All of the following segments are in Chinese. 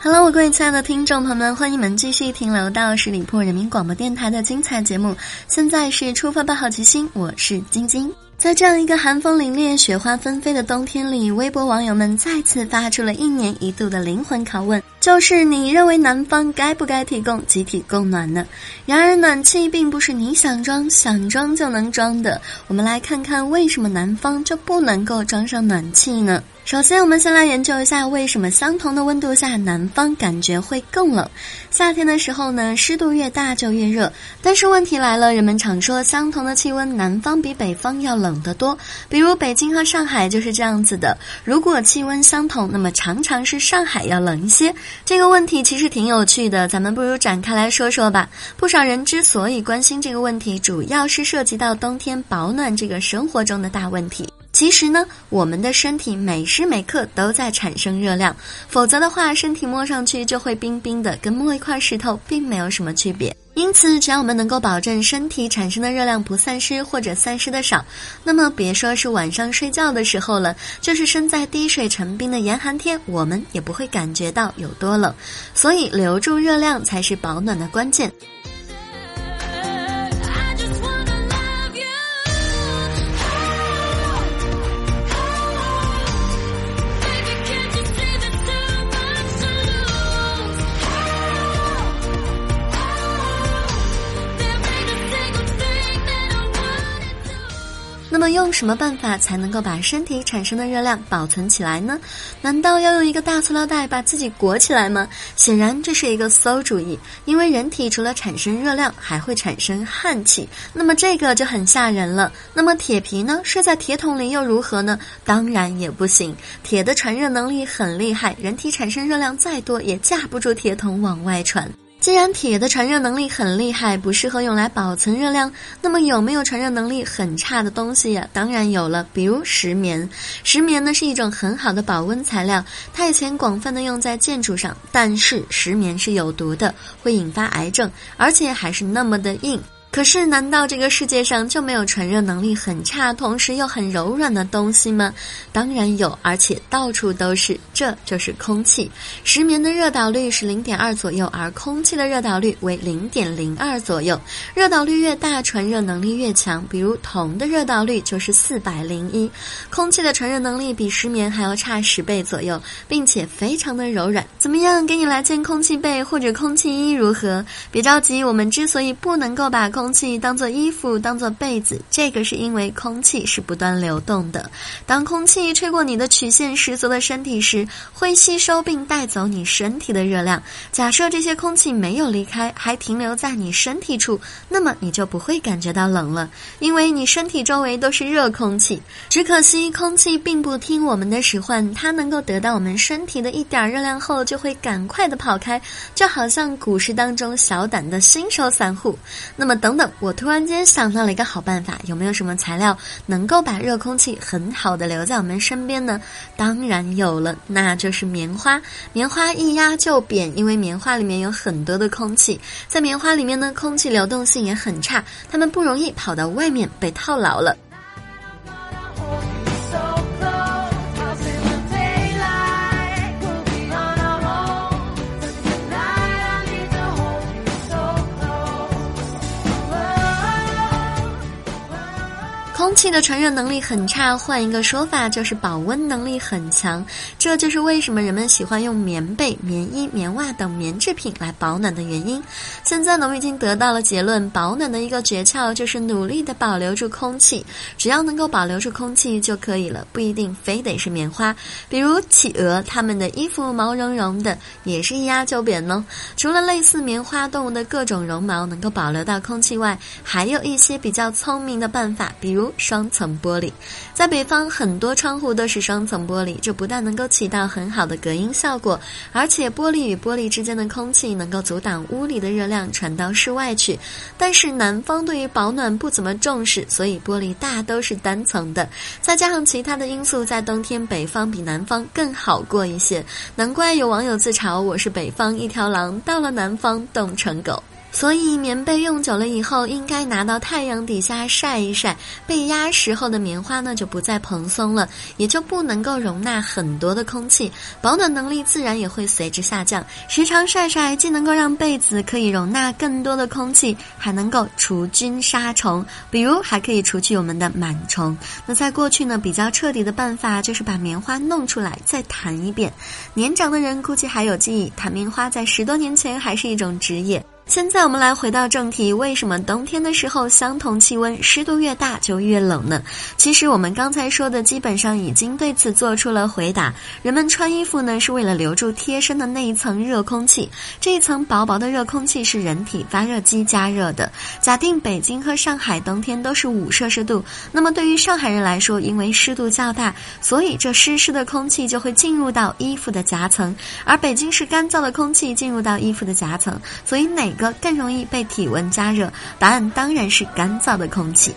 Hello，各位亲爱的听众朋友们，欢迎你们继续停留到十里铺人民广播电台的精彩节目。现在是出发吧，好奇心，我是晶晶。在这样一个寒风凛冽、雪花纷飞的冬天里，微博网友们再次发出了一年一度的灵魂拷问：就是你认为南方该不该提供集体供暖呢？然而，暖气并不是你想装想装就能装的。我们来看看为什么南方就不能够装上暖气呢？首先，我们先来研究一下为什么相同的温度下，南方感觉会更冷。夏天的时候呢，湿度越大就越热。但是问题来了，人们常说相同的气温，南方比北方要冷得多。比如北京和上海就是这样子的。如果气温相同，那么常常是上海要冷一些。这个问题其实挺有趣的，咱们不如展开来说说吧。不少人之所以关心这个问题，主要是涉及到冬天保暖这个生活中的大问题。其实呢，我们的身体每时每刻都在产生热量，否则的话，身体摸上去就会冰冰的，跟摸一块石头并没有什么区别。因此，只要我们能够保证身体产生的热量不散失或者散失的少，那么别说是晚上睡觉的时候了，就是身在滴水成冰的严寒天，我们也不会感觉到有多冷。所以，留住热量才是保暖的关键。用什么办法才能够把身体产生的热量保存起来呢？难道要用一个大塑料袋把自己裹起来吗？显然这是一个馊主意，因为人体除了产生热量，还会产生汗气，那么这个就很吓人了。那么铁皮呢？睡在铁桶里又如何呢？当然也不行，铁的传热能力很厉害，人体产生热量再多也架不住铁桶往外传。既然铁的传热能力很厉害，不适合用来保存热量，那么有没有传热能力很差的东西呀？当然有了，比如石棉。石棉呢是一种很好的保温材料，它以前广泛的用在建筑上，但是石棉是有毒的，会引发癌症，而且还是那么的硬。可是，难道这个世界上就没有传热能力很差，同时又很柔软的东西吗？当然有，而且到处都是。这就是空气。石棉的热导率是零点二左右，而空气的热导率为零点零二左右。热导率越大，传热能力越强。比如铜的热导率就是四百零一。空气的传热能力比石棉还要差十倍左右，并且非常的柔软。怎么样？给你来件空气被或者空气衣如何？别着急，我们之所以不能够把空气当做衣服、当做被子，这个是因为空气是不断流动的。当空气吹过你的曲线十足的身体时，会吸收并带走你身体的热量。假设这些空气没有离开，还停留在你身体处，那么你就不会感觉到冷了，因为你身体周围都是热空气。只可惜空气并不听我们的使唤，它能够得到我们身体的一点热量后，就会赶快的跑开，就好像股市当中小胆的新手散户。那么等。等等，我突然间想到了一个好办法，有没有什么材料能够把热空气很好的留在我们身边呢？当然有了，那就是棉花。棉花一压就扁，因为棉花里面有很多的空气，在棉花里面呢，空气流动性也很差，它们不容易跑到外面被套牢了。空气的传热能力很差，换一个说法就是保温能力很强。这就是为什么人们喜欢用棉被、棉衣、棉袜等棉制品来保暖的原因。现在呢，我们已经得到了结论：保暖的一个诀窍就是努力的保留住空气。只要能够保留住空气就可以了，不一定非得是棉花。比如企鹅，它们的衣服毛茸茸的，也是一压就扁呢。除了类似棉花动物的各种绒毛能够保留到空气外，还有一些比较聪明的办法，比如双层玻璃。在北方，很多窗户都是双层玻璃，这不但能够起到很好的隔音效果，而且玻璃与玻璃之间的空气能够阻挡屋里的热量传到室外去。但是南方对于保暖不怎么重视，所以玻璃大都是单层的。再加上其他的因素，在冬天北方比南方更好过一些。难怪有网友自嘲我是北方一条狼，到了南方冻成狗。所以棉被用久了以后，应该拿到太阳底下晒一晒。被压实后的棉花呢，就不再蓬松了，也就不能够容纳很多的空气，保暖能力自然也会随之下降。时常晒晒，既能够让被子可以容纳更多的空气，还能够除菌杀虫，比如还可以除去我们的螨虫。那在过去呢，比较彻底的办法就是把棉花弄出来再弹一遍。年长的人估计还有记忆，弹棉花在十多年前还是一种职业。现在我们来回到正题，为什么冬天的时候相同气温湿度越大就越冷呢？其实我们刚才说的基本上已经对此做出了回答。人们穿衣服呢是为了留住贴身的那一层热空气，这一层薄薄的热空气是人体发热机加热的。假定北京和上海冬天都是五摄氏度，那么对于上海人来说，因为湿度较大，所以这湿湿的空气就会进入到衣服的夹层，而北京是干燥的空气进入到衣服的夹层，所以哪？更容易被体温加热？答案当然是干燥的空气。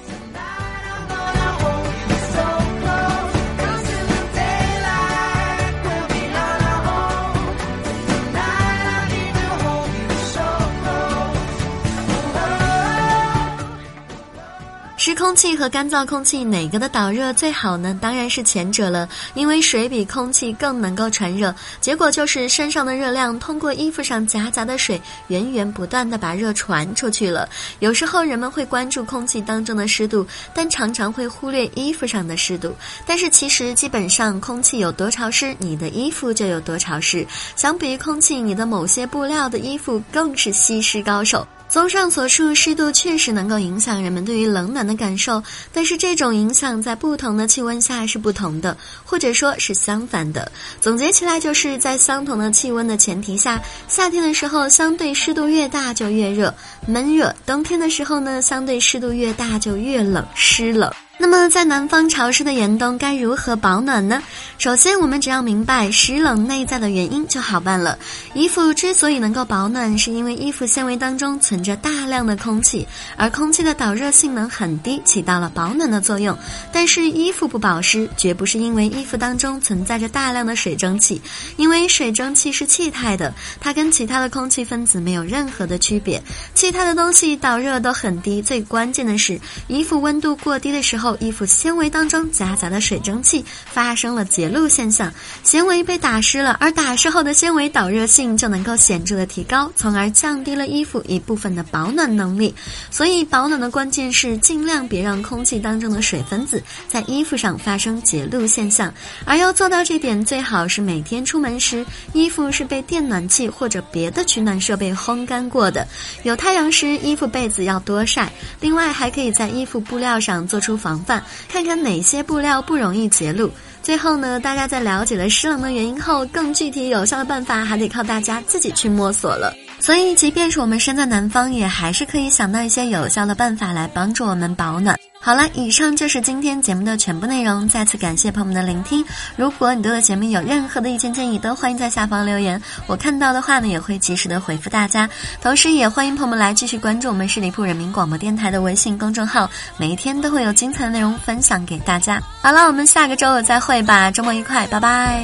空气和干燥空气哪个的导热最好呢？当然是前者了，因为水比空气更能够传热。结果就是身上的热量通过衣服上夹杂的水，源源不断的把热传出去了。有时候人们会关注空气当中的湿度，但常常会忽略衣服上的湿度。但是其实基本上空气有多潮湿，你的衣服就有多潮湿。相比于空气，你的某些布料的衣服更是吸湿高手。综上所述，湿度确实能够影响人们对于冷暖的感受，但是这种影响在不同的气温下是不同的，或者说是相反的。总结起来，就是在相同的气温的前提下，夏天的时候相对湿度越大就越热闷热，冬天的时候呢，相对湿度越大就越冷湿冷。那么，在南方潮湿的严冬该如何保暖呢？首先，我们只要明白湿冷内在的原因就好办了。衣服之所以能够保暖，是因为衣服纤维当中存着大量的空气，而空气的导热性能很低，起到了保暖的作用。但是，衣服不保湿，绝不是因为衣服当中存在着大量的水蒸气，因为水蒸气是气态的，它跟其他的空气分子没有任何的区别。气态的东西导热都很低，最关键的是，衣服温度过低的时候。衣服纤维当中夹杂的水蒸气发生了结露现象，纤维被打湿了，而打湿后的纤维导热性就能够显著的提高，从而降低了衣服一部分的保暖能力。所以保暖的关键是尽量别让空气当中的水分子在衣服上发生结露现象，而要做到这点，最好是每天出门时衣服是被电暖气或者别的取暖设备烘干过的。有太阳时，衣服被子要多晒。另外，还可以在衣服布料上做出防。范，看看哪些布料不容易结露。最后呢，大家在了解了湿冷的原因后，更具体有效的办法还得靠大家自己去摸索了。所以，即便是我们身在南方，也还是可以想到一些有效的办法来帮助我们保暖。好了，以上就是今天节目的全部内容。再次感谢朋友们的聆听。如果你对我的节目有任何的意见建议，都欢迎在下方留言。我看到的话呢，也会及时的回复大家。同时，也欢迎朋友们来继续关注我们十里铺人民广播电台的微信公众号，每一天都会有精彩的内容分享给大家。好了，我们下个周五再会吧，周末愉快，拜拜。